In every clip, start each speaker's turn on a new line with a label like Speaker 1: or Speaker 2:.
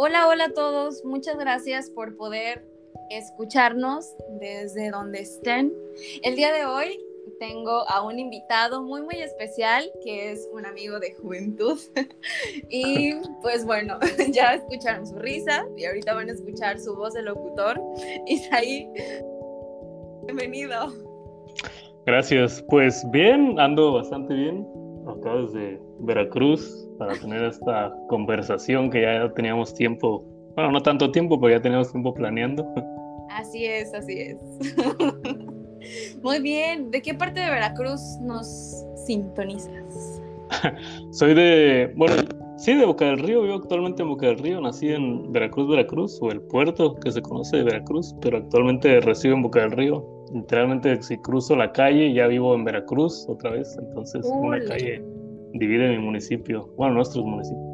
Speaker 1: Hola, hola a todos. Muchas gracias por poder escucharnos desde donde estén. El día de hoy tengo a un invitado muy, muy especial que es un amigo de juventud. y pues bueno, ya escucharon su risa y ahorita van a escuchar su voz de locutor. Isaí, bienvenido.
Speaker 2: Gracias. Pues bien, ando bastante bien. Acá desde Veracruz para tener esta conversación que ya teníamos tiempo, bueno, no tanto tiempo, pero ya teníamos tiempo planeando.
Speaker 1: Así es, así es. Muy bien, ¿de qué parte de Veracruz nos sintonizas?
Speaker 2: Soy de, bueno, sí, de Boca del Río, vivo actualmente en Boca del Río, nací en Veracruz, Veracruz, o el puerto que se conoce de Veracruz, pero actualmente resido en Boca del Río. Literalmente si cruzo la calle ya vivo en Veracruz otra vez, entonces una calle divide mi municipio, bueno, nuestros municipios.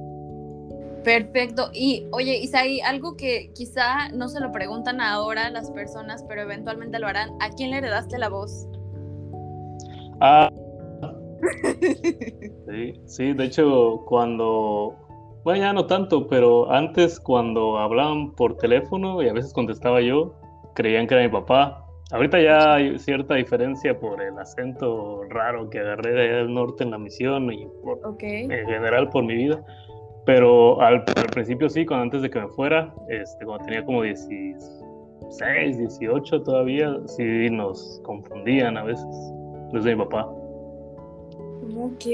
Speaker 1: Perfecto. Y oye, Isaí, algo que quizá no se lo preguntan ahora las personas, pero eventualmente lo harán. ¿A quién le heredaste la voz?
Speaker 2: Ah. sí, sí, de hecho, cuando. Bueno, ya no tanto, pero antes cuando hablaban por teléfono y a veces contestaba yo, creían que era mi papá. Ahorita ya hay cierta diferencia por el acento raro que agarré de allá del norte en la misión y por, en general por mi vida. Pero al, principio sí, cuando antes de que me fuera, este, cuando tenía como 16, 18 todavía, sí nos confundían a veces desde mi papá.
Speaker 1: Ok,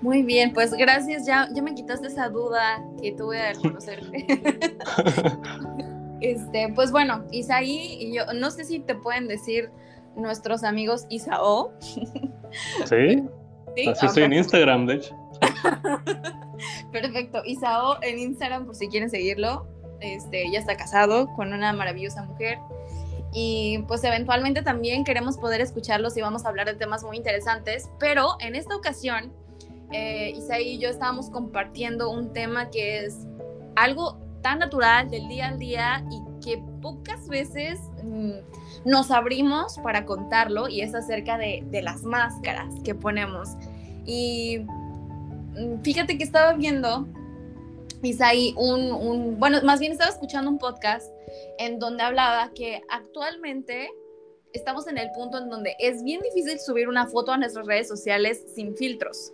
Speaker 1: muy bien, pues gracias, ya, ya me quitaste esa duda que tuve de conocerte. Este, pues bueno, Isaí y yo, no sé si te pueden decir nuestros amigos Isao.
Speaker 2: Sí. ¿Sí? Así estoy en Instagram, de hecho.
Speaker 1: Perfecto. Isao en Instagram, por si quieren seguirlo. Este, ya está casado con una maravillosa mujer. Y pues eventualmente también queremos poder escucharlos y vamos a hablar de temas muy interesantes. Pero en esta ocasión, eh, Isaí y yo estábamos compartiendo un tema que es algo tan natural del día al día y que pocas veces mm, nos abrimos para contarlo y es acerca de, las máscaras que ponemos. Y mm, fíjate que estaba viendo, Isaí, un, un, bueno, más bien estaba escuchando un podcast en donde hablaba que actualmente estamos en el punto en donde es bien difícil subir una foto a nuestras redes sociales sin filtros,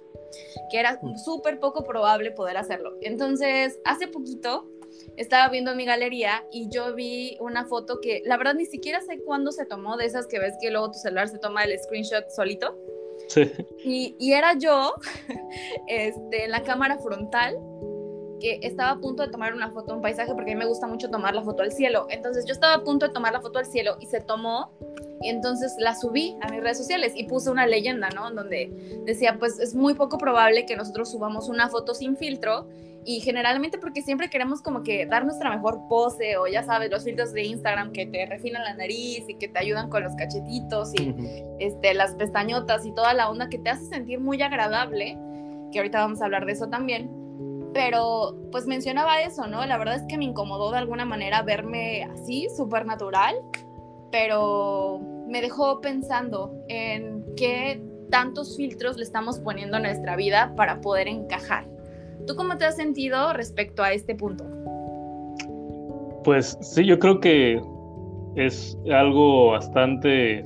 Speaker 1: que era mm. súper poco probable poder hacerlo. Entonces, hace poquito estaba viendo mi galería y yo vi una foto que la verdad ni siquiera sé cuándo se tomó, de esas que ves que luego tu celular se toma el screenshot solito. Sí. Y, y era yo este, en la cámara frontal que estaba a punto de tomar una foto, un paisaje, porque a mí me gusta mucho tomar la foto al cielo. Entonces yo estaba a punto de tomar la foto al cielo y se tomó y entonces la subí a mis redes sociales y puse una leyenda, ¿no? Donde decía, pues es muy poco probable que nosotros subamos una foto sin filtro y generalmente porque siempre queremos como que dar nuestra mejor pose o ya sabes, los filtros de Instagram que te refinan la nariz y que te ayudan con los cachetitos y este, las pestañotas y toda la onda que te hace sentir muy agradable, que ahorita vamos a hablar de eso también. Pero pues mencionaba eso, ¿no? La verdad es que me incomodó de alguna manera verme así, súper natural, pero me dejó pensando en qué tantos filtros le estamos poniendo a nuestra vida para poder encajar ¿Tú cómo te has sentido respecto a este punto?
Speaker 2: Pues sí, yo creo que es algo bastante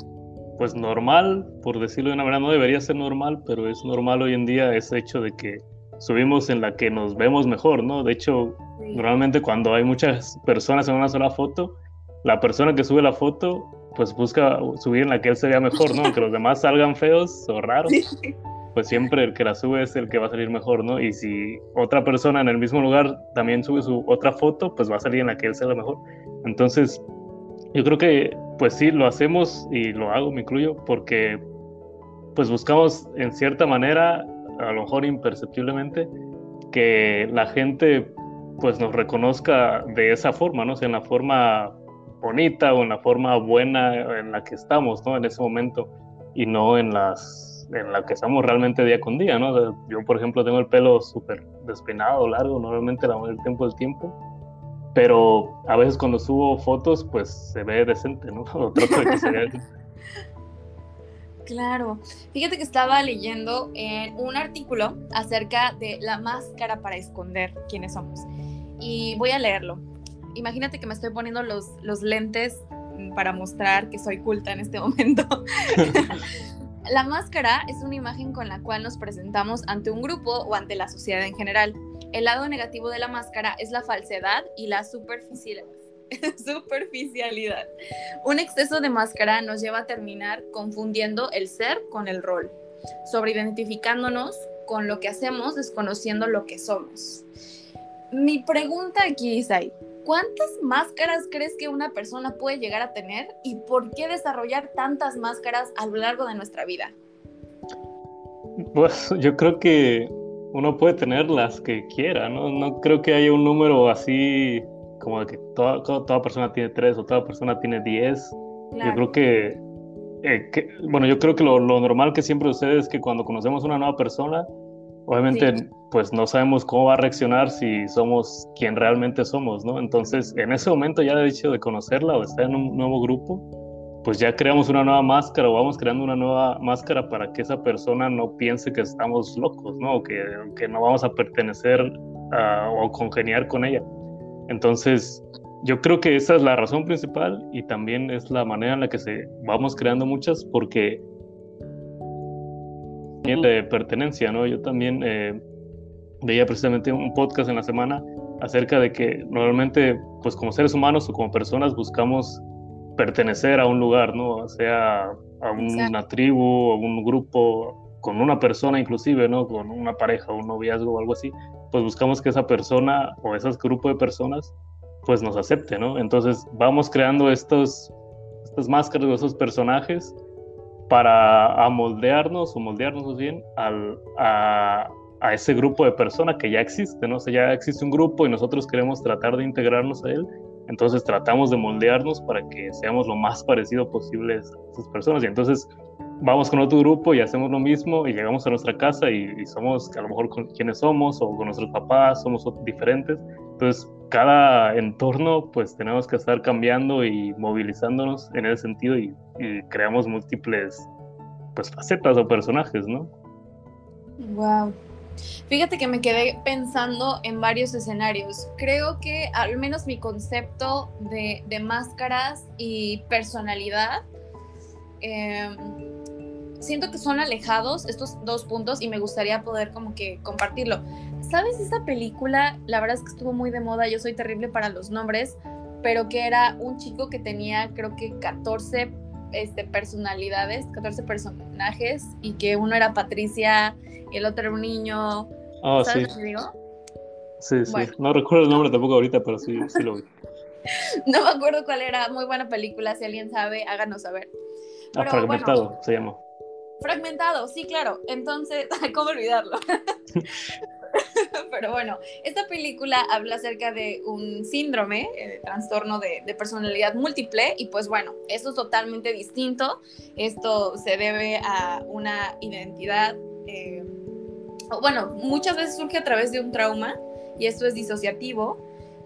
Speaker 2: pues normal, por decirlo de una manera, no debería ser normal, pero es normal hoy en día ese hecho de que subimos en la que nos vemos mejor, ¿no? De hecho, normalmente cuando hay muchas personas en una sola foto, la persona que sube la foto pues busca subir en la que él se vea mejor, ¿no? Que los demás salgan feos o raros pues siempre el que la sube es el que va a salir mejor, ¿no? Y si otra persona en el mismo lugar también sube su otra foto, pues va a salir en la que él sea la mejor. Entonces, yo creo que pues sí, lo hacemos y lo hago, me incluyo, porque pues buscamos en cierta manera, a lo mejor imperceptiblemente, que la gente pues nos reconozca de esa forma, ¿no? O sea, en la forma bonita o en la forma buena en la que estamos, ¿no? En ese momento y no en las en la que estamos realmente día con día, ¿no? yo, por ejemplo, tengo el pelo súper despeinado, largo, normalmente la mayor tiempo del tiempo, pero a veces cuando subo fotos, pues se ve decente, ¿no? O trato de que se vea
Speaker 1: Claro. Fíjate que estaba leyendo en un artículo acerca de la máscara para esconder quiénes somos. y voy a leerlo. Imagínate que me estoy poniendo los, los lentes para mostrar que soy culta en este momento. la máscara es una imagen con la cual nos presentamos ante un grupo o ante la sociedad en general. El lado negativo de la máscara es la falsedad y la superficialidad. Un exceso de máscara nos lleva a terminar confundiendo el ser con el rol, sobreidentificándonos con lo que hacemos, desconociendo lo que somos. Mi pregunta aquí es ahí, ¿cuántas máscaras crees que una persona puede llegar a tener y por qué desarrollar tantas máscaras a lo largo de nuestra vida?
Speaker 2: Pues yo creo que uno puede tener las que quiera, ¿no? No creo que haya un número así como de que toda, toda persona tiene tres o toda persona tiene diez. Yo creo que, eh, que, bueno, yo creo que lo, lo, normal que siempre sucede es que cuando conocemos una nueva persona, obviamente pues no sabemos cómo va a reaccionar si somos quien realmente somos, ¿no? Entonces, en ese momento ya de hecho de conocerla o estar en un nuevo grupo, pues ya creamos una nueva máscara o vamos creando una nueva máscara para que esa persona no piense que estamos locos, ¿no? O que, que no vamos a pertenecer o congeniar con ella. Entonces, yo creo que esa es la razón principal y también es la manera en la que se vamos creando muchas porque de pertenencia, ¿no? Yo también eh, veía precisamente un podcast en la semana acerca de que normalmente, pues como seres humanos o como personas buscamos pertenecer a un lugar, ¿no? Sea a una tribu, a un grupo, con una persona inclusive, ¿no? Con una pareja, un noviazgo o algo así, pues buscamos que esa persona o ese grupo de personas pues nos acepte, ¿no? Entonces vamos creando estos, estas máscaras esos personajes para amoldearnos o moldearnos bien al, a, a, ese grupo de personas que ya existe, ¿no? O sea, ya existe un grupo y nosotros queremos tratar de integrarnos a él, entonces tratamos de moldearnos para que seamos lo más parecido posible a esas personas y entonces vamos con otro grupo y hacemos lo mismo y llegamos a nuestra casa y, somos a lo mejor con quienes somos o con nuestros papás somos diferentes. Entonces, cada entorno pues tenemos que estar cambiando y movilizándonos en ese sentido y, creamos múltiples pues facetas o personajes, ¿no?
Speaker 1: Wow. Fíjate que me quedé pensando en varios escenarios. Creo que al menos mi concepto de, máscaras y personalidad eh, siento que son alejados estos dos puntos y me gustaría poder como que compartirlo. ¿Sabes esa película? La verdad es que estuvo muy de moda, yo soy terrible para los nombres, pero que era un chico que tenía creo que 14 este, personalidades, 14 personajes y que uno era Patricia y el otro era un niño.
Speaker 2: Oh, ¿Sabes sí. lo que digo? Sí, sí. No recuerdo el nombre tampoco ahorita, pero sí, sí lo vi.
Speaker 1: no me acuerdo cuál era. Muy buena película. Si alguien sabe, háganos saber.
Speaker 2: Ah, fragmentado se llama.
Speaker 1: Fragmentado, sí, claro. Entonces, ¿cómo olvidarlo? Pero bueno, esta película habla acerca de un síndrome, eh, trastorno de, personalidad múltiple, y pues bueno, esto es totalmente distinto. Esto se debe a una identidad, eh, bueno, muchas veces surge a través de un trauma, y esto es disociativo,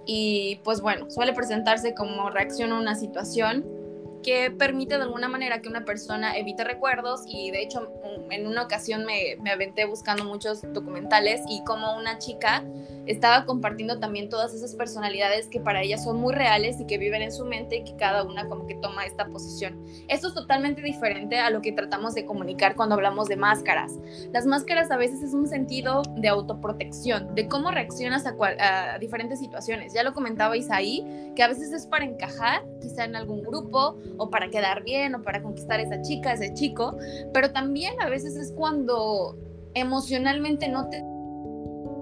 Speaker 1: y pues bueno, suele presentarse como reacción a una situación que permite de alguna manera que una persona evite recuerdos y de hecho en una ocasión me, me aventé buscando muchos documentales y como una chica estaba compartiendo también todas esas personalidades que para ella son muy reales y que viven en su mente y que cada una como que toma esta posición. Esto es totalmente diferente a lo que tratamos de comunicar cuando hablamos de máscaras. Las máscaras a veces es un sentido de autoprotección, de cómo reaccionas a, diferentes situaciones. Ya lo comentaba Isaí, que a veces es para encajar, quizá en algún grupo, o para quedar bien, o para conquistar a esa chica, a ese chico, pero también a veces es cuando emocionalmente no te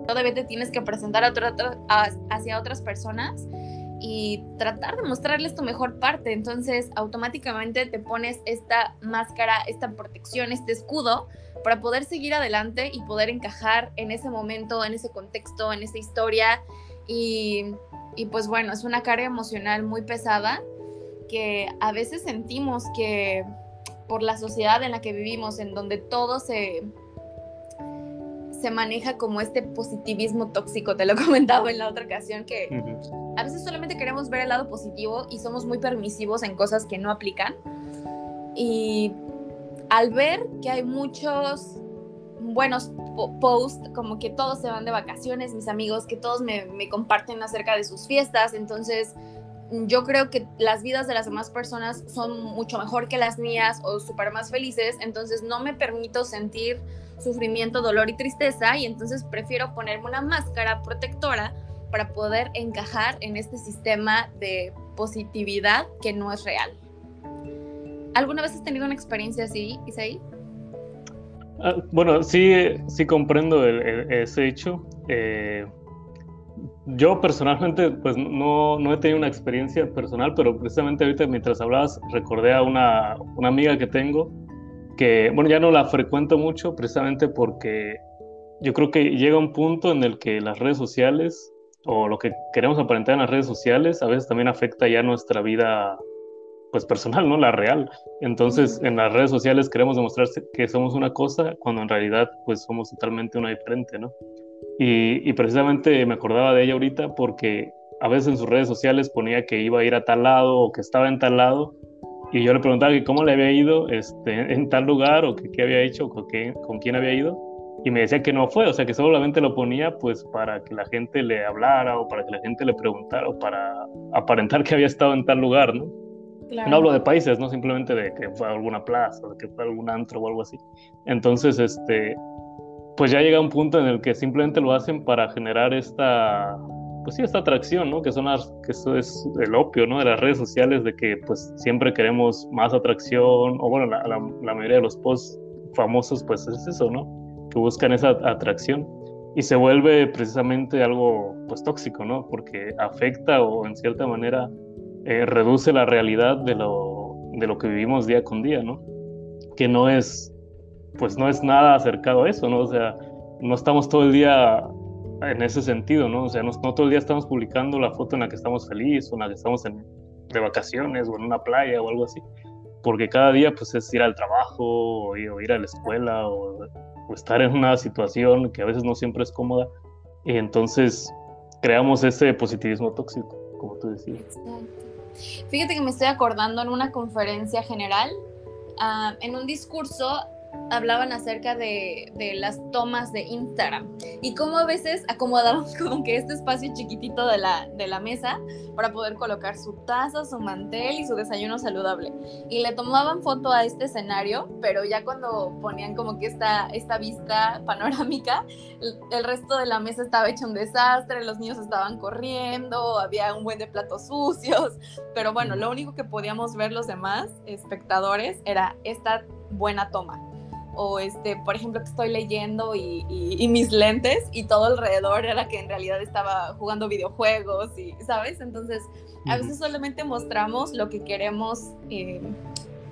Speaker 1: todavía te tienes que presentar hacia otras personas y tratar de mostrarles tu mejor parte. Entonces, automáticamente te pones esta máscara, esta protección, este escudo para poder seguir adelante y poder encajar en ese momento, en ese contexto, en esa historia. Y, y pues bueno, es una carga emocional muy pesada que a veces sentimos que por la sociedad en la que vivimos, en donde todo se, se maneja como este positivismo tóxico, te lo he comentado en la otra ocasión, que a veces solamente queremos ver el lado positivo y somos muy permisivos en cosas que no aplican. Y al ver que hay muchos buenos post como que todos se van de vacaciones, mis amigos, que todos me, me comparten acerca de sus fiestas, entonces yo creo que las vidas de las demás personas son mucho mejor que las mías o súper más felices, entonces no me permito sentir sufrimiento, dolor y tristeza y entonces prefiero ponerme una máscara protectora para poder encajar en este sistema de positividad que no es real. ¿Alguna vez has tenido una experiencia así, Isaí?
Speaker 2: Ah, bueno, sí, sí comprendo ese hecho. Eh, yo personalmente, pues no, no he tenido una experiencia personal, pero precisamente ahorita mientras hablabas recordé a una, una amiga que tengo que, bueno, ya no la frecuento mucho precisamente porque yo creo que llega un punto en el que las redes sociales o lo que queremos aparentar en las redes sociales a veces también afecta ya nuestra vida pues personal, ¿no? La real. Entonces, en las redes sociales queremos demostrar que somos una cosa cuando en realidad pues somos totalmente una diferente, ¿no? Y, precisamente me acordaba de ella ahorita porque a veces en sus redes sociales ponía que iba a ir a tal lado o que estaba en tal lado y yo le preguntaba que cómo le había ido este, en tal lugar o que qué había hecho o con, con quién había ido y me decía que no fue, o sea que solamente lo ponía pues para que la gente le hablara o para que la gente le preguntara o para aparentar que había estado en tal lugar, ¿no? No hablo de países, no simplemente de que fue a alguna plaza, de que fue a algún antro o algo así. Entonces, este, pues ya llega un punto en el que simplemente lo hacen para generar esta, pues sí, esta atracción, ¿no? Que son las, que eso es el opio, ¿no? De las redes sociales, de que pues siempre queremos más atracción, o bueno, la, la, mayoría de los posts famosos, pues es eso, ¿no? Que buscan esa atracción y se vuelve precisamente algo, pues tóxico, ¿no? Porque afecta o en cierta manera eh, reduce la realidad de lo, de lo que vivimos día con día, ¿no? Que no es pues no es nada acercado a eso, ¿no? O sea, no estamos todo el día en ese sentido, ¿no? O sea, no, todo el día estamos publicando la foto en la que estamos felices o en la que estamos de vacaciones o en una playa o algo así, porque cada día pues es ir al trabajo o ir, a la escuela o, estar en una situación que a veces no siempre es cómoda y entonces creamos ese positivismo tóxico, como tú decías.
Speaker 1: Fíjate que me estoy acordando en una conferencia general, ah, en un discurso hablaban acerca de, de, las tomas de Instagram y cómo a veces acomodamos como que este espacio chiquitito de la, de la mesa para poder colocar su taza, su mantel y su desayuno saludable. Y le tomaban foto a este escenario, pero ya cuando ponían como que esta, esta vista panorámica, el, el resto de la mesa estaba hecho un desastre, los niños estaban corriendo, había un buen de platos sucios, pero bueno, lo único que podíamos ver los demás espectadores era esta buena toma o este, por ejemplo, que estoy leyendo y, mis lentes y todo alrededor era que en realidad estaba jugando videojuegos y, ¿sabes? Entonces, a veces solamente mostramos lo que queremos, eh,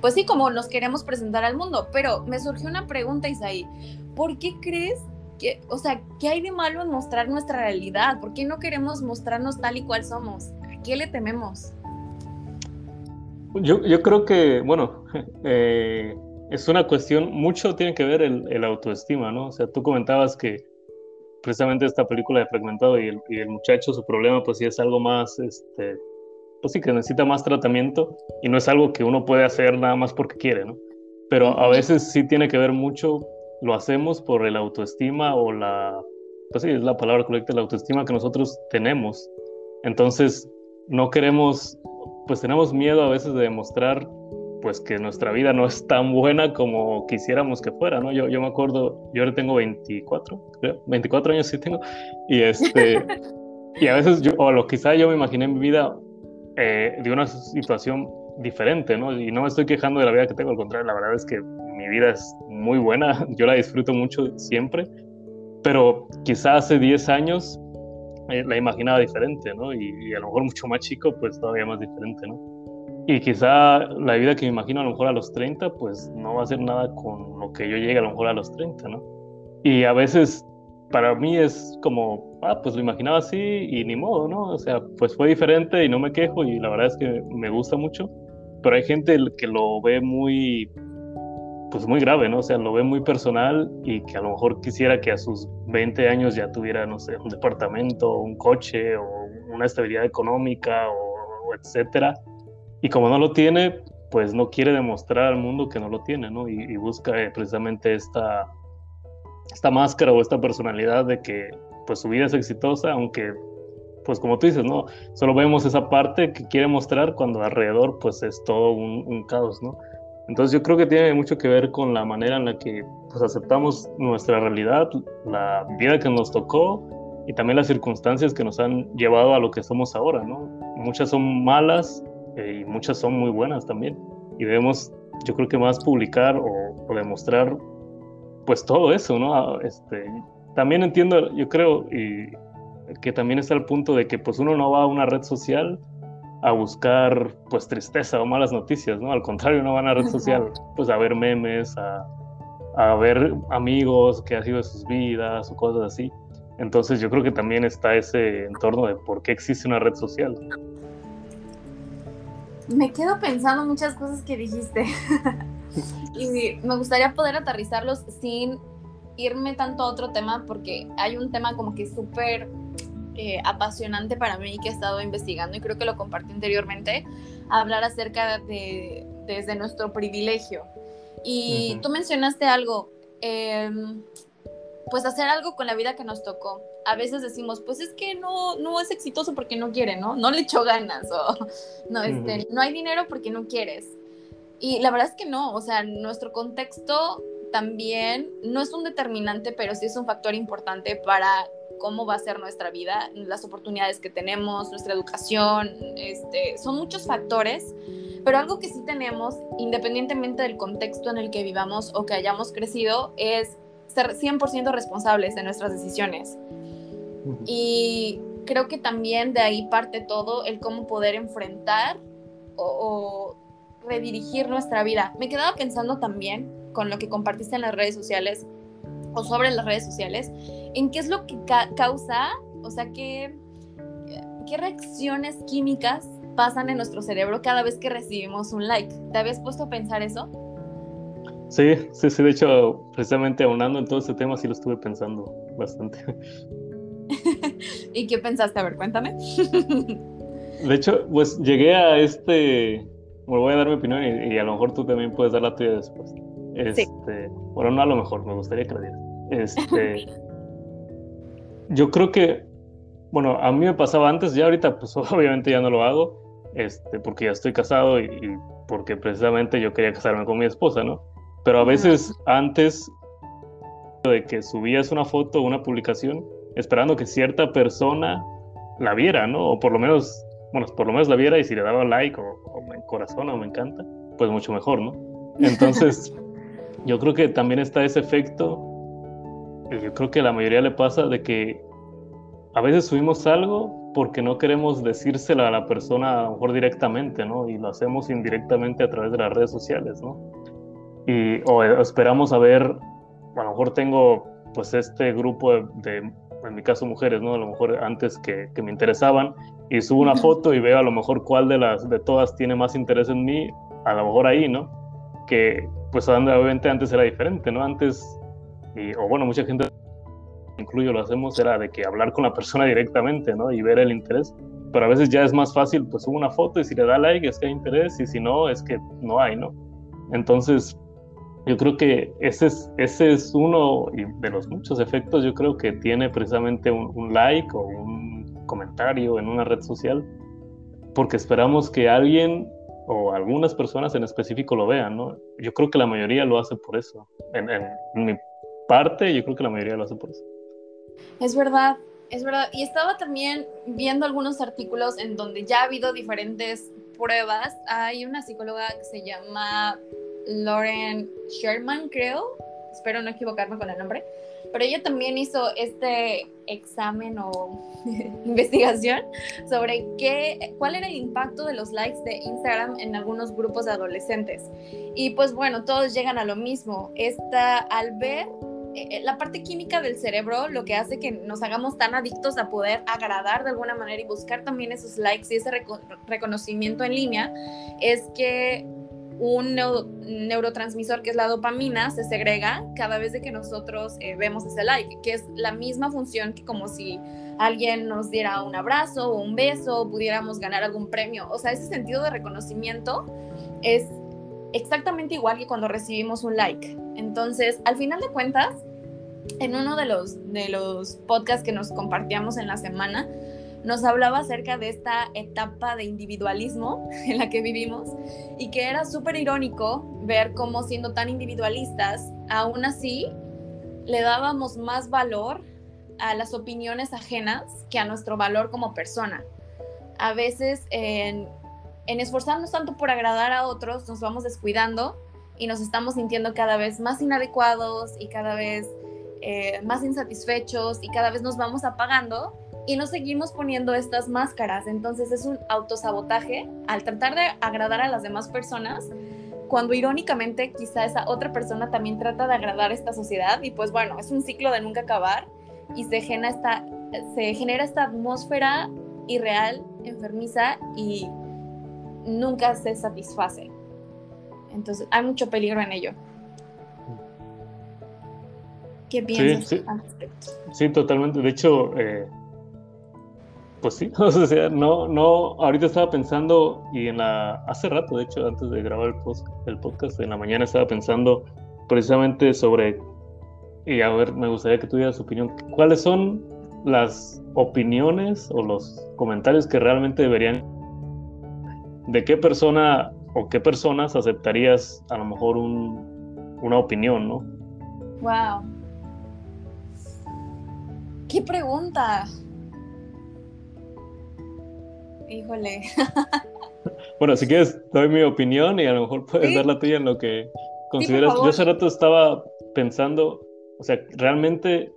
Speaker 1: pues sí, como nos queremos presentar al mundo, pero me surgió una pregunta, Isaí, ¿por qué crees que, o sea, qué hay de malo en mostrar nuestra realidad? ¿Por qué no queremos mostrarnos tal y cual somos? ¿A qué le tememos?
Speaker 2: Yo, yo creo que, bueno, eh, es una cuestión, mucho tiene que ver el, el, autoestima, ¿no? O sea, tú comentabas que precisamente esta película de Fragmentado y el, y el, muchacho, su problema, pues sí es algo más, este, pues sí que necesita más tratamiento y no es algo que uno puede hacer nada más porque quiere, ¿no? Pero a veces sí tiene que ver mucho, lo hacemos por el autoestima o la, pues sí, es la palabra correcta, la autoestima que nosotros tenemos. Entonces, no queremos, pues tenemos miedo a veces de demostrar pues que nuestra vida no es tan buena como quisiéramos que fuera, ¿no? Yo, yo me acuerdo, yo ahora tengo 24, creo, 24 años sí tengo, y este, y a veces yo, o lo quizá yo me imaginé en mi vida eh, de una situación diferente, ¿no? Y no me estoy quejando de la vida que tengo, al contrario, la verdad es que mi vida es muy buena, yo la disfruto mucho siempre, pero quizá hace 10 años eh, la imaginaba diferente, ¿no? Y, y a lo mejor mucho más chico, pues todavía más diferente, ¿no? Y quizá la vida que me imagino a lo mejor a los 30, pues no va a ser nada con lo que yo llegue a lo mejor a los 30, ¿no? Y a veces para mí es como, ah, pues lo imaginaba así y ni modo, ¿no? O sea, pues fue diferente y no me quejo y la verdad es que me gusta mucho, pero hay gente que lo ve muy, pues muy grave, ¿no? O sea, lo ve muy personal y que a lo mejor quisiera que a sus 20 años ya tuviera, no sé, un departamento, un coche o una estabilidad económica o, o etcétera y como no lo tiene, pues no quiere demostrar al mundo que no lo tiene, ¿no? Y, busca eh, precisamente esta, esta máscara o esta personalidad de que pues su vida es exitosa, aunque pues como tú dices, ¿no? Solo vemos esa parte que quiere mostrar cuando alrededor pues es todo un, un caos, ¿no? Entonces yo creo que tiene mucho que ver con la manera en la que pues, aceptamos nuestra realidad, la vida que nos tocó y también las circunstancias que nos han llevado a lo que somos ahora, ¿no? Muchas son malas eh, y muchas son muy buenas también. Y debemos, yo creo que más publicar o, o demostrar pues todo eso, ¿no? Este, también entiendo, yo creo, y que también está el punto de que pues uno no va a una red social a buscar pues tristeza o malas noticias, ¿no? Al contrario, no van a red social pues a ver memes, a, a ver amigos que ha sido de sus vidas o cosas así. Entonces yo creo que también está ese entorno de por qué existe una red social.
Speaker 1: Me quedo pensando muchas cosas que dijiste y me gustaría poder aterrizarlos sin irme tanto a otro tema porque hay un tema como que súper eh, apasionante para mí que he estado investigando y creo que lo compartí anteriormente, hablar acerca de desde nuestro privilegio. Y tú mencionaste algo, em, pues hacer algo con la vida que nos tocó. A veces decimos, pues es que no, no es exitoso porque no quiere, ¿no? No le echó ganas o no, este, no hay dinero porque no quieres. Y la verdad es que no, o sea, nuestro contexto también no es un determinante, pero sí es un factor importante para cómo va a ser nuestra vida, las oportunidades que tenemos, nuestra educación, este, son muchos factores, pero algo que sí tenemos, independientemente del contexto en el que vivamos o que hayamos crecido, es ser 100% responsables de nuestras decisiones. Y creo que también de ahí parte todo el cómo poder enfrentar o, o redirigir nuestra vida. Me quedaba pensando también con lo que compartiste en las redes sociales o sobre las redes sociales, en qué es lo que causa, o sea, qué, qué reacciones químicas pasan en nuestro cerebro cada vez que recibimos un like. ¿Te habías puesto a pensar eso?
Speaker 2: Sí, sí, sí, de hecho, precisamente aunando en todo este tema, sí lo estuve pensando bastante.
Speaker 1: ¿Y qué pensaste? A ver, cuéntame.
Speaker 2: de hecho, pues llegué a este, bueno, voy a dar mi opinión y, y, a lo mejor tú también puedes dar la tuya después. Este, Bueno, no a lo mejor, me gustaría que lo dieras. Este, yo creo que, bueno, a mí me pasaba antes, ya ahorita pues obviamente ya no lo hago, este, porque ya estoy casado y, porque precisamente yo quería casarme con mi esposa, ¿no? Pero a veces antes de que subías una foto o una publicación, esperando que cierta persona la viera, ¿no? O por lo menos, bueno, por lo menos la viera y si le daba like o, o me corazón o me encanta, pues mucho mejor, ¿no? Entonces, yo creo que también está ese efecto, yo creo que a la mayoría le pasa de que a veces subimos algo porque no queremos decírselo a la persona a lo mejor directamente, ¿no? Y lo hacemos indirectamente a través de las redes sociales, ¿no? Y, o, esperamos a ver, a lo mejor tengo pues este grupo de, de, en mi caso mujeres, ¿no? A lo mejor antes que, que me interesaban y subo una foto y veo a lo mejor cuál de las de todas tiene más interés en mí, a lo mejor ahí, ¿no? Que pues obviamente antes era diferente, ¿no? Antes, y, o bueno, mucha gente, incluyo lo hacemos, era de que hablar con la persona directamente, ¿no? Y ver el interés. Pero a veces ya es más fácil, pues subo una foto y si le da like es que hay interés y si no, es que no hay, ¿no? Entonces, yo creo que ese es, ese es uno de los muchos efectos, yo creo que tiene precisamente un, un like o un comentario en una red social, porque esperamos que alguien o algunas personas en específico lo vean, ¿no? Yo creo que la mayoría lo hace por eso. En, en, en, mi parte, yo creo que la mayoría lo hace por eso.
Speaker 1: Es verdad, es verdad. Y estaba también viendo algunos artículos en donde ya ha habido diferentes pruebas. Hay una psicóloga que se llama Lauren Sherman, creo. Espero no equivocarme con el nombre pero ella también hizo este examen o investigación sobre qué, cuál era el impacto de los likes de Instagram en algunos grupos de adolescentes. Y pues bueno, todos llegan a lo mismo. Esta, al ver eh, la parte química del cerebro, lo que hace que nos hagamos tan adictos a poder agradar de alguna manera y buscar también esos likes y ese reco reconocimiento en línea, es que un neurotransmisor que es la dopamina se segrega cada vez que nosotros eh, vemos ese like, que es la misma función que como si alguien nos diera un abrazo o un beso, o pudiéramos ganar algún premio. O sea, ese sentido de reconocimiento es exactamente igual que cuando recibimos un like. Entonces, al final de cuentas, en uno de los, de los podcasts que nos compartíamos en la semana, nos hablaba acerca de esta etapa de individualismo en la que vivimos y que era súper irónico ver cómo siendo tan individualistas, aún así le dábamos más valor a las opiniones ajenas que a nuestro valor como persona. A veces en, esforzarnos tanto por agradar a otros nos vamos descuidando y nos estamos sintiendo cada vez más inadecuados y cada vez eh, más insatisfechos y cada vez nos vamos apagando y nos seguimos poniendo estas máscaras. Entonces es un autosabotaje al tratar de agradar a las demás personas, cuando irónicamente quizá esa otra persona también trata de agradar a esta sociedad y pues bueno, es un ciclo de nunca acabar y se genera esta, se genera esta atmósfera irreal, enfermiza y nunca se satisface. Entonces hay mucho peligro en ello. ¿Qué piensas
Speaker 2: sí, sí. totalmente. De hecho, eh, pues sí, o sea, no, no, ahorita estaba pensando, y en la, hace rato, de hecho, antes de grabar el, post, el podcast, en la mañana estaba pensando precisamente sobre, y a ver, me gustaría que tuvieras opinión, ¿cuáles son las opiniones o los comentarios que realmente deberían, de qué persona o qué personas aceptarías a lo mejor un, una opinión, ¿no?
Speaker 1: Wow. ¿Qué pregunta? Híjole.
Speaker 2: bueno, si quieres, doy mi opinión y a lo mejor puedes dar la tuya en lo que consideras. Yo hace rato estaba pensando, o sea, realmente,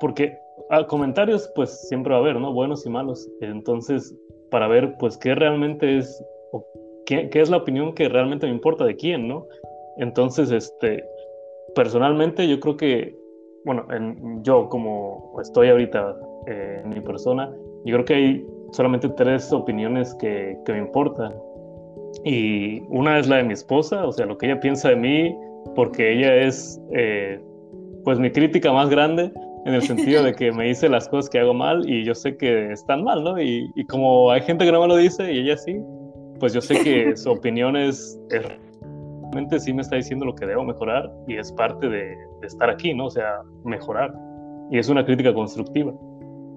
Speaker 2: porque ah, comentarios, pues siempre va a haber, ¿no? Buenos y malos. Entonces, para ver, pues, qué realmente es, o qué, qué es la opinión que realmente me importa de quién, ¿no? Entonces, este, personalmente, yo creo que, bueno, en, yo como estoy ahorita eh, en mi persona, yo creo que hay solamente tres opiniones que, me importan. Y una es la de mi esposa, o sea, lo que ella piensa de mí, porque ella es, eh, pues, mi crítica más grande, en el sentido de que me dice las cosas que hago mal y yo sé que están mal, ¿no? Y, como hay gente que no me lo dice y ella sí, pues yo sé que su opinión es, realmente sí me está diciendo lo que debo mejorar y es parte de, de estar aquí, ¿no? O sea, mejorar. Y es una crítica constructiva.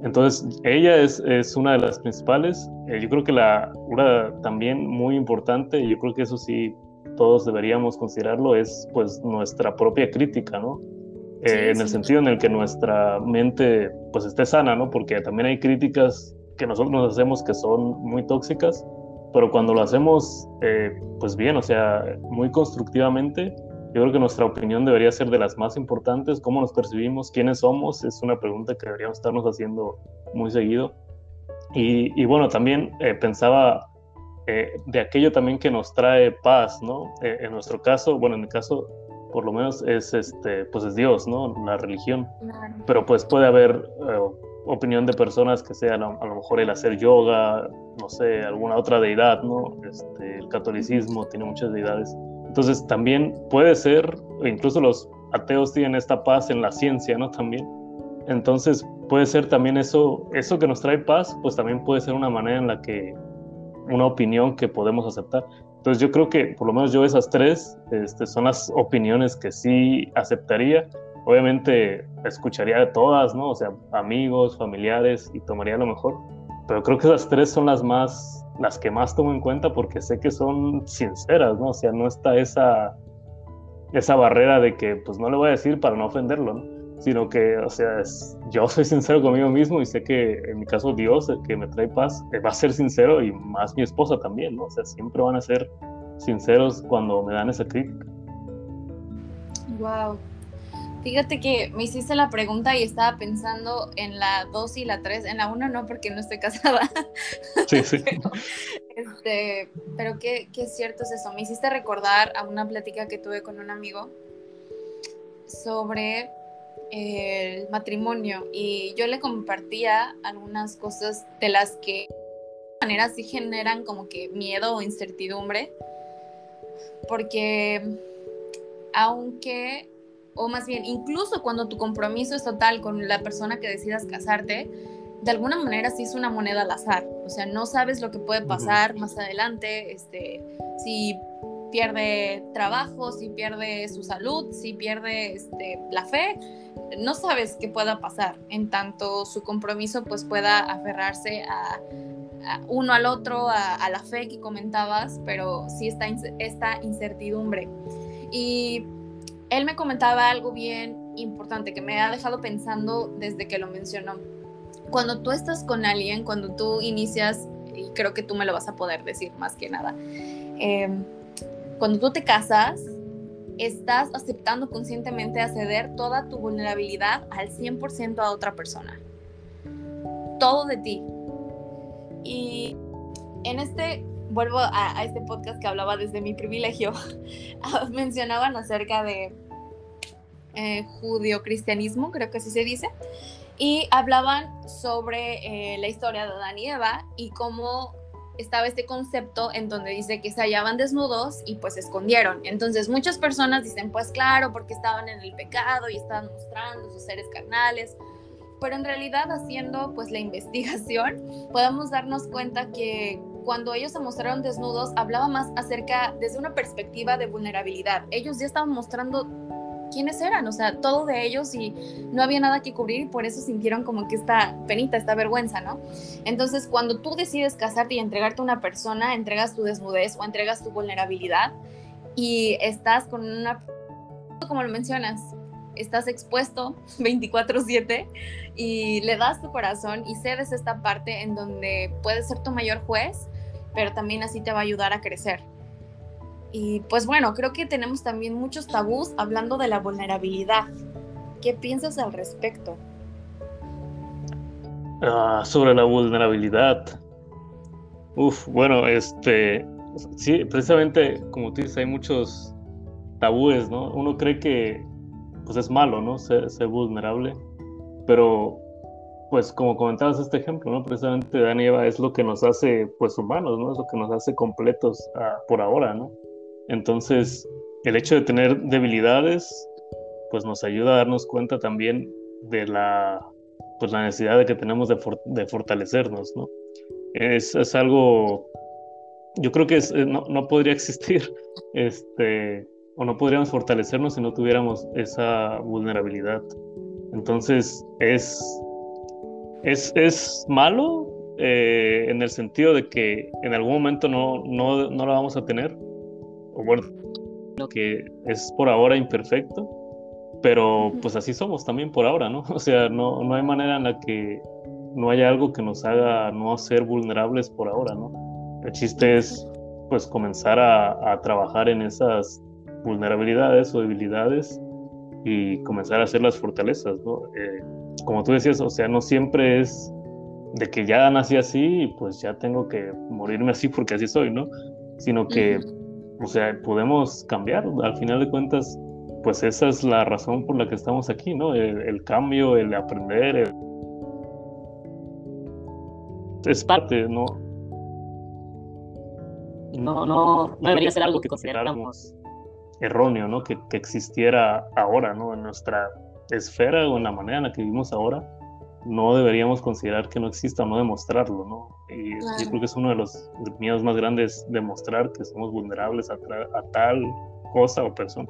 Speaker 2: Entonces, ella es, es una de las principales. Eh, yo creo que la, una también muy importante, y yo creo que eso sí todos deberíamos considerarlo, es pues nuestra propia crítica, ¿no? Eh, en el sentido en el que nuestra mente pues esté sana, ¿no? Porque también hay críticas que nosotros nos hacemos que son muy tóxicas, pero cuando lo hacemos eh, pues bien, o sea, muy constructivamente, yo creo que nuestra opinión debería ser de las más importantes. ¿Cómo nos percibimos? ¿Quiénes somos? Es una pregunta que deberíamos estarnos haciendo muy seguido. Y, bueno, también eh, pensaba eh, de aquello también que nos trae paz, ¿no? Eh, en nuestro caso, bueno, en mi caso, por lo menos es, este, pues es Dios, ¿no? La religión. Pero pues puede haber opinión de personas que sean a, lo mejor el hacer yoga, no sé, alguna otra deidad, ¿no? Este, el catolicismo tiene muchas deidades. Entonces también puede ser, incluso los ateos tienen esta paz en la ciencia, ¿no? También. Entonces puede ser también eso, eso que nos trae paz, pues también puede ser una manera en la que, una opinión que podemos aceptar. Entonces yo creo que por lo menos yo esas tres este, son las opiniones que sí aceptaría. Obviamente escucharía de todas, ¿no? O sea, amigos, familiares y tomaría lo mejor. Pero creo que esas tres son las más las que más tomo en cuenta porque sé que son sinceras, ¿no? O sea, no está esa, esa barrera de que pues no le voy a decir para no ofenderlo, ¿no? Sino que, o sea, yo soy sincero conmigo mismo y sé que en mi caso Dios, que me trae paz, eh, va a ser sincero y más mi esposa también, ¿no? O sea, siempre van a ser sinceros cuando me dan esa crítica.
Speaker 1: Wow, Fíjate que me hiciste la pregunta y estaba pensando en la 2 y la 3, en la 1 no porque no estoy casada.
Speaker 2: Sí, sí.
Speaker 1: pero, este, pero qué, qué cierto es eso. Me hiciste recordar a una plática que tuve con un amigo sobre el matrimonio y yo le compartía algunas cosas de las que de manera sí generan como que miedo o incertidumbre porque aunque o más bien, incluso cuando tu compromiso es total con la persona que decidas casarte, de alguna manera sí es una moneda al azar. O sea, no sabes lo que puede pasar más adelante, este, si pierde trabajo, si pierde su salud, si pierde este, la fe, no sabes qué pueda pasar, en tanto su compromiso pues pueda aferrarse a, uno al otro, a, la fe que comentabas, pero sí está esta incertidumbre. Y él me comentaba algo bien importante que me ha dejado pensando desde que lo mencionó. Cuando tú estás con alguien, cuando tú inicias, y creo que tú me lo vas a poder decir más que nada, em, cuando tú te casas, estás aceptando conscientemente a ceder toda tu vulnerabilidad al 100% a otra persona. Todo de ti. Y en este, vuelvo a, este podcast que hablaba desde mi privilegio, mencionaban acerca de eh, judio-cristianismo, creo que así se dice, y hablaban sobre eh, la historia de Adán y Eva y cómo estaba este concepto en donde dice que se hallaban desnudos y pues se escondieron. Entonces muchas personas dicen, pues claro, porque estaban en el pecado y estaban mostrando sus seres carnales, pero en realidad haciendo pues la investigación podemos darnos cuenta que cuando ellos se mostraron desnudos hablaba más acerca desde una perspectiva de vulnerabilidad. Ellos ya estaban mostrando quiénes eran, o sea, todo de ellos y no había nada que cubrir y por eso sintieron como que esta penita, esta vergüenza, ¿no? Entonces, cuando tú decides casarte y entregarte a una persona, entregas tu desnudez o entregas tu vulnerabilidad y estás con una, como lo mencionas, estás expuesto 24/7 y le das tu corazón y cedes esta parte en donde puedes ser tu mayor juez, pero también así te va a ayudar a crecer. Y pues bueno, creo que tenemos también muchos tabús hablando de la vulnerabilidad. ¿Qué piensas al respecto?
Speaker 2: Ah, sobre la vulnerabilidad. Uf, bueno, este, sí, precisamente como tú dices, hay muchos tabúes, ¿no? Uno cree que pues es malo, ¿no? Ser, vulnerable, pero pues como comentabas este ejemplo, ¿no? Precisamente Daniela es lo que nos hace pues humanos, ¿no? Es lo que nos hace completos ah, por ahora, ¿no? Entonces, el hecho de tener debilidades, pues nos ayuda a darnos cuenta también de la, pues, la necesidad de que tenemos de, fortalecernos, ¿no? Es, es, algo, yo creo que eh, no, no, podría existir, este, o no podríamos fortalecernos si no tuviéramos esa vulnerabilidad. Entonces, es, es, es malo eh, en el sentido de que en algún momento no, no, no la vamos a tener, o bueno, que es por ahora imperfecto, pero pues así somos también por ahora, ¿no? O sea, no, no hay manera en la que no haya algo que nos haga no ser vulnerables por ahora, ¿no? El chiste es pues comenzar a, trabajar en esas vulnerabilidades o debilidades y comenzar a hacer las fortalezas, ¿no? Eh, como tú decías, o sea, no siempre es de que ya nací así y pues ya tengo que morirme así porque así soy, ¿no? Sino que o sea, podemos cambiar. Al final de cuentas, pues esa es la razón por la que estamos aquí, ¿no? El, cambio, el aprender. Es parte, ¿no?
Speaker 3: No, no, no debería ser algo que consideráramos
Speaker 2: erróneo, ¿no? Que, que existiera ahora, ¿no? En nuestra esfera o en la manera en la que vivimos ahora no deberíamos considerar que no exista, no demostrarlo, ¿no? Y yo creo que es uno de los miedos más grandes, demostrar que somos vulnerables a, tal cosa o persona.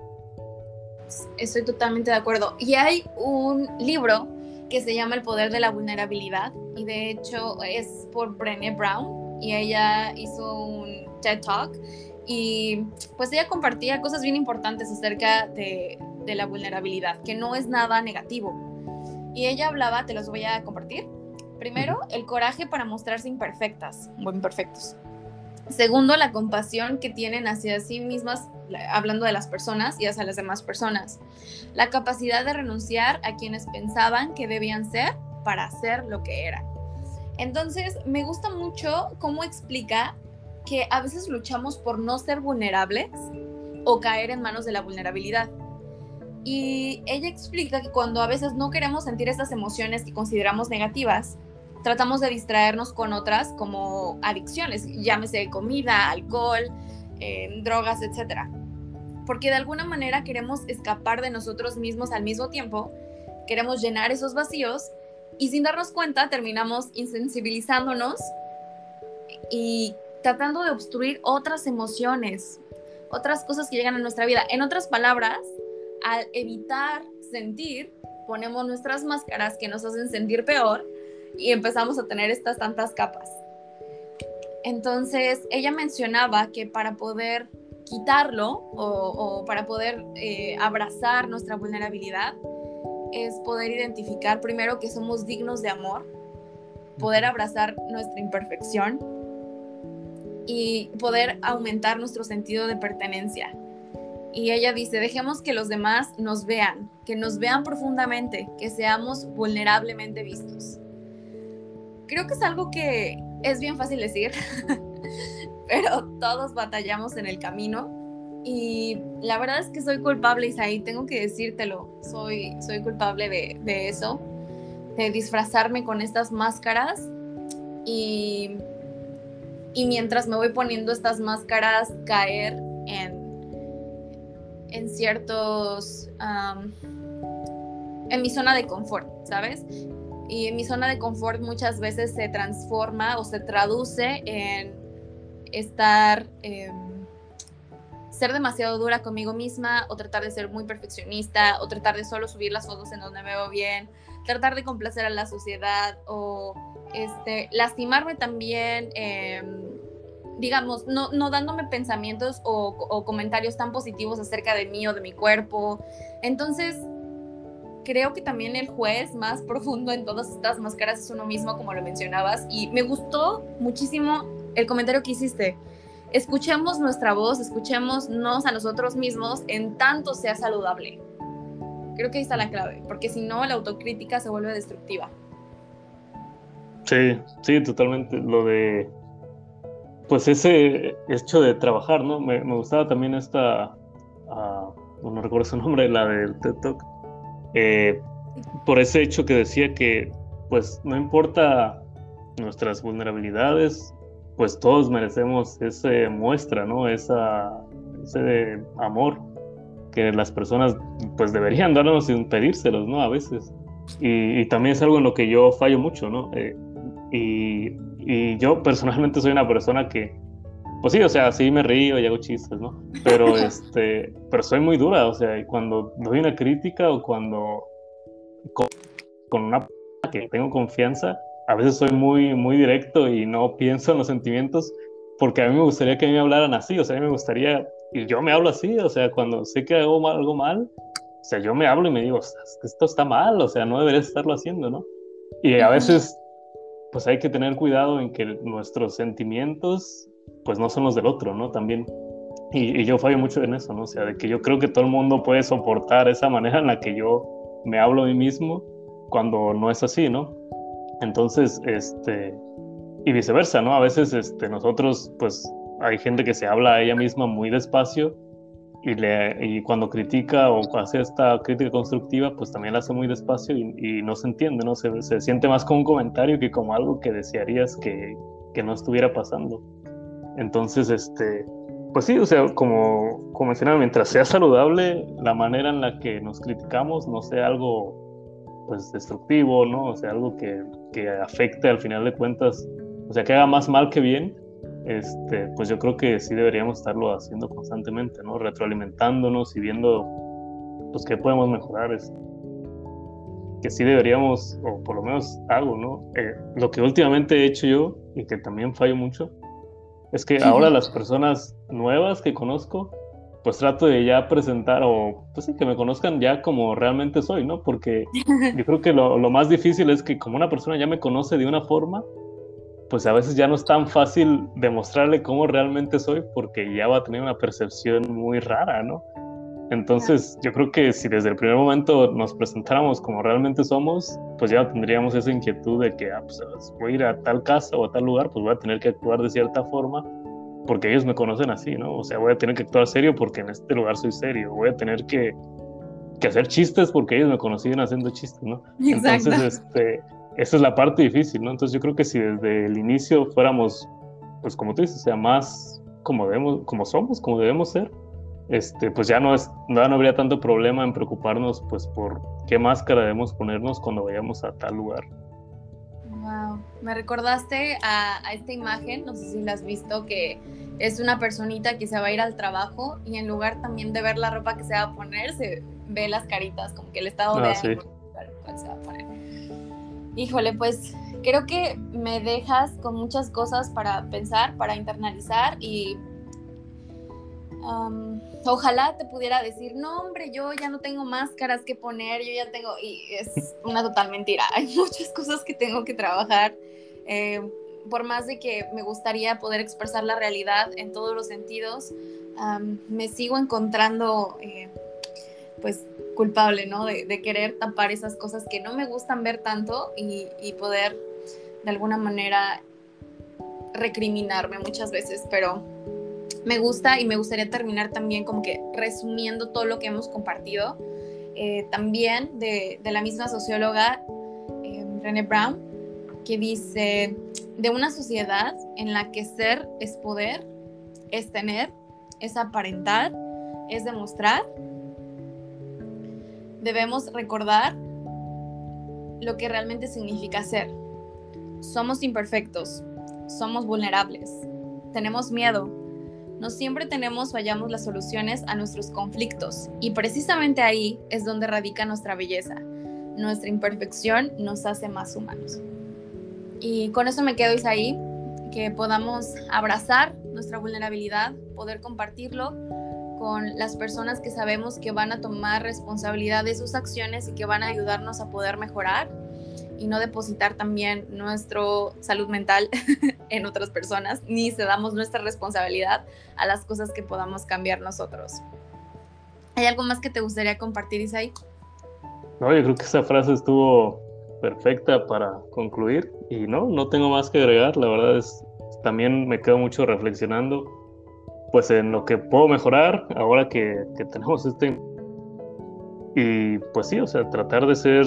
Speaker 1: Estoy totalmente de acuerdo. Y hay un libro que se llama El Poder de la Vulnerabilidad y de hecho es por Brené Brown y ella hizo un TED Talk y pues ella compartía cosas bien importantes acerca de, de la vulnerabilidad, que no es nada negativo, y ella hablaba, te los voy a compartir. Primero, el coraje para mostrarse imperfectas o imperfectos. Segundo, la compasión que tienen hacia sí mismas, hablando de las personas y hacia las demás personas. La capacidad de renunciar a quienes pensaban que debían ser para ser lo que eran. Entonces, me gusta mucho cómo explica que a veces luchamos por no ser vulnerables o caer en manos de la vulnerabilidad. Y ella explica que cuando a veces no queremos sentir estas emociones que consideramos negativas, tratamos de distraernos con otras como adicciones, llámese comida, alcohol, eh, drogas, etc. Porque de alguna manera queremos escapar de nosotros mismos al mismo tiempo, queremos llenar esos vacíos y sin darnos cuenta terminamos insensibilizándonos y tratando de obstruir otras emociones, otras cosas que llegan a nuestra vida. En otras palabras, al evitar sentir, ponemos nuestras máscaras que nos hacen sentir peor y empezamos a tener estas tantas capas. Entonces, ella mencionaba que para poder quitarlo o, para poder eh, abrazar nuestra vulnerabilidad es poder identificar primero que somos dignos de amor, poder abrazar nuestra imperfección y poder aumentar nuestro sentido de pertenencia. Y ella dice, dejemos que los demás nos vean, que nos vean profundamente, que seamos vulnerablemente vistos. Creo que es algo que es bien fácil decir, pero todos batallamos en el camino. Y la verdad es que soy culpable, Isaí, tengo que decírtelo, soy, soy culpable de, de eso, de disfrazarme con estas máscaras y, y mientras me voy poniendo estas máscaras, caer en en ciertos, en mi zona de confort, ¿sabes? Y en mi zona de confort muchas veces se transforma o se traduce en estar, em, ser demasiado dura conmigo misma o tratar de ser muy perfeccionista o tratar de solo subir las fotos en donde me veo bien, tratar de complacer a la sociedad o este, lastimarme también. Eh, digamos, no, no dándome pensamientos o, comentarios tan positivos acerca de mí o de mi cuerpo. Entonces, creo que también el juez más profundo en todas estas máscaras es uno mismo, como lo mencionabas, y me gustó muchísimo el comentario que hiciste. Escuchemos nuestra voz, escuchémonos a nosotros mismos en tanto sea saludable. Creo que ahí está la clave, porque si no, la autocrítica se vuelve destructiva.
Speaker 2: Sí, sí, totalmente. Lo de pues ese hecho de trabajar, ¿no? Me, gustaba también esta, uh, no recuerdo su nombre, la del TED Talk, eh, por ese hecho que decía que, pues no importa nuestras vulnerabilidades, pues todos merecemos esa muestra, ¿no? Esa, ese amor que las personas pues deberían darnos sin pedírselos, ¿no? A veces. Y, también es algo en lo que yo fallo mucho, ¿no? Eh, y y yo personalmente soy una persona que, pues sí, o sea, sí me río y hago chistes, ¿no? Pero, este, pero soy muy dura, o sea, y cuando doy una crítica o cuando con, con una que tengo confianza, a veces soy muy, muy directo y no pienso en los sentimientos porque a mí me gustaría que a mí me hablaran así, o sea, a mí me gustaría, y yo me hablo así, o sea, cuando sé que hago algo mal, o sea, yo me hablo y me digo, esto está mal, o sea, no deberías estarlo haciendo, ¿no? Y a veces pues hay que tener cuidado en que nuestros sentimientos pues no son los del otro, ¿no? También. Y, yo fallo mucho en eso, ¿no? O sea, de que yo creo que todo el mundo puede soportar esa manera en la que yo me hablo a mí mismo cuando no es así, ¿no? Entonces, este, y viceversa, ¿no? A veces este, nosotros, pues hay gente que se habla a ella misma muy despacio y, le, y cuando critica o hace esta crítica constructiva, pues también la hace muy despacio y, no se entiende, ¿no? Se, se, siente más como un comentario que como algo que desearías que, que, no estuviera pasando. Entonces, este, pues sí, o sea, como, como mencionaba, mientras sea saludable, la manera en la que nos criticamos no sea algo pues destructivo, ¿no? O sea, algo que, que afecte al final de cuentas, o sea, que haga más mal que bien, este, pues yo creo que sí deberíamos estarlo haciendo constantemente, ¿no? Retroalimentándonos y viendo, pues, qué podemos mejorar. Es, que sí deberíamos, o por lo menos hago, ¿no? Eh, lo que últimamente he hecho yo, y que también fallo mucho, es que ahora las personas nuevas que conozco, pues trato de ya presentar, o pues sí, que me conozcan ya como realmente soy, ¿no? Porque yo creo que lo, lo más difícil es que como una persona ya me conoce de una forma, pues a veces ya no es tan fácil demostrarle cómo realmente soy porque ya va a tener una percepción muy rara, ¿no? Entonces, yo creo que si desde el primer momento nos presentáramos como realmente somos, pues ya tendríamos esa inquietud de que, ah, pues voy a ir a tal casa o a tal lugar, pues voy a tener que actuar de cierta forma porque ellos me conocen así, ¿no? O sea, voy a tener que actuar serio porque en este lugar soy serio, voy a tener que, que hacer chistes porque ellos me conocían haciendo chistes, ¿no? Exacto. Entonces, este, esa es la parte difícil, ¿no? Entonces yo creo que si desde el inicio fuéramos, pues como tú dices, o sea, más como debemos, como somos, como debemos ser, este, pues ya no es, no, habría tanto problema en preocuparnos, pues por qué máscara debemos ponernos cuando vayamos a tal lugar.
Speaker 1: Wow. Me recordaste a, a, esta imagen, no sé si la has visto, que es una personita que se va a ir al trabajo y en lugar también de ver la ropa que se va a poner, se ve las caritas, como que el estado de ah, ánimo se va a poner. Híjole, pues creo que me dejas con muchas cosas para pensar, para internalizar y ojalá te pudiera decir, no hombre, yo ya no tengo máscaras que poner, yo ya tengo, y es una total mentira, hay muchas cosas que tengo que trabajar. Eh, por más de que me gustaría poder expresar la realidad en todos los sentidos, me sigo encontrando eh, pues culpable, ¿no? De, querer tapar esas cosas que no me gustan ver tanto y, poder de alguna manera recriminarme muchas veces, pero me gusta y me gustaría terminar también como que resumiendo todo lo que hemos compartido, eh, también de, la misma socióloga eh, Brown, que dice, de una sociedad en la que ser es poder, es tener, es aparentar, es demostrar, debemos recordar lo que realmente significa ser. Somos imperfectos, somos vulnerables, tenemos miedo, no siempre tenemos o hallamos las soluciones a nuestros conflictos y precisamente ahí es donde radica nuestra belleza. Nuestra imperfección nos hace más humanos. Y con eso me quedo, Isaí, que podamos abrazar nuestra vulnerabilidad, poder compartirlo con las personas que sabemos que van a tomar responsabilidad de sus acciones y que van a ayudarnos a poder mejorar y no depositar también nuestra salud mental en otras personas, ni se damos nuestra responsabilidad a las cosas que podamos cambiar nosotros. ¿Hay algo más que te gustaría compartir, Isaí?
Speaker 2: No, yo creo que esa frase estuvo perfecta para concluir y no, no tengo más que agregar, la verdad es, también me quedo mucho reflexionando pues en lo que puedo mejorar ahora que, que tenemos este... Y pues sí, o sea, tratar de ser,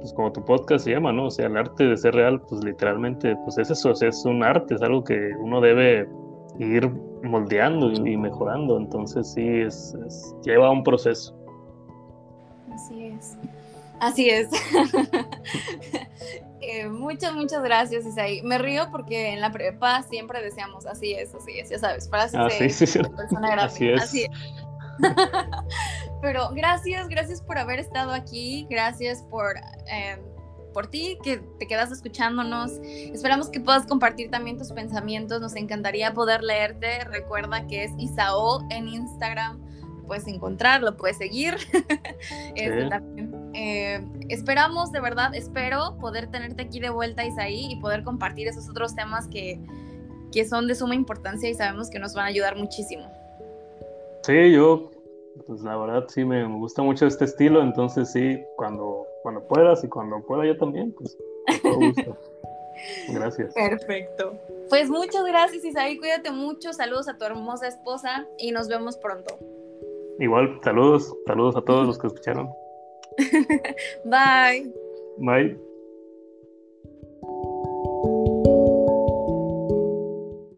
Speaker 2: pues como tu podcast se llama, ¿no? O sea, el arte de ser real, pues literalmente, pues es eso, es un arte, es algo que uno debe ir moldeando y, mejorando, entonces sí, es, lleva un proceso.
Speaker 1: Así es. Así es. Eh, muchas, muchas gracias, Isaí. Me río porque en la prepa siempre decíamos, así es, así es, ya sabes, frases ah, de, sí, sí, persona grande. Así es. Así es. Pero gracias, gracias por haber estado aquí, gracias por, eh, por ti que te quedas escuchándonos. Esperamos que puedas compartir también tus pensamientos, nos encantaría poder leerte. Recuerda que es Isao en Instagram puedes encontrar, lo puedes seguir. Eh, esperamos, de verdad, espero poder tenerte aquí de vuelta, Isaí, y poder compartir esos otros temas que, que son de suma importancia y sabemos que nos van a ayudar muchísimo.
Speaker 2: Sí, yo, pues la verdad sí me gusta mucho este estilo, entonces sí, cuando, cuando puedas y cuando pueda yo también, pues gusto. Gracias.
Speaker 1: Perfecto. Pues muchas gracias, Isaí. Cuídate mucho. Saludos a tu hermosa esposa y nos vemos pronto.
Speaker 2: Igual, saludos, saludos a todos los que escucharon.
Speaker 1: Bye.
Speaker 2: Bye.